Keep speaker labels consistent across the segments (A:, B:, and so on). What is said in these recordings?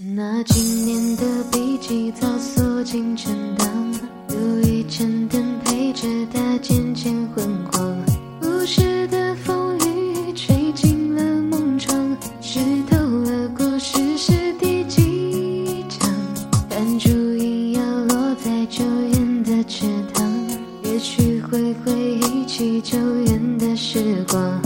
A: 那今年的笔记早锁进陈档，有一盏灯陪着他渐渐昏黄。故事的风雨吹进了梦窗，湿透了故事是第几章？弹珠一样落在久远的池塘，也许会回忆起久远的时光。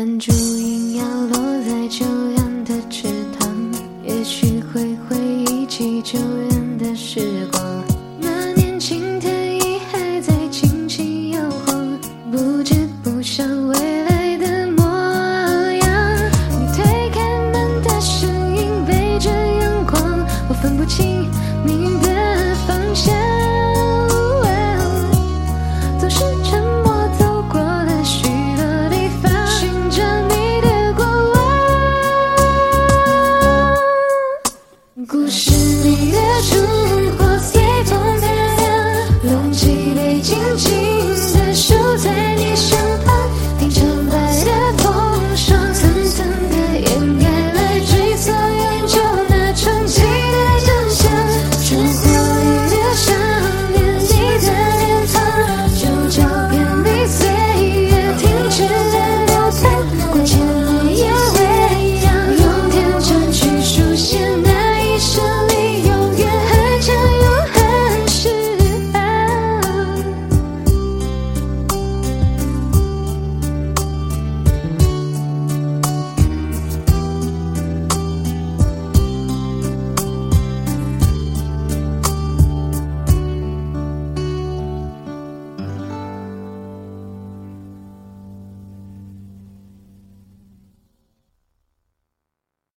A: 斑竹影摇落在秋凉的池塘，也许会回忆起旧。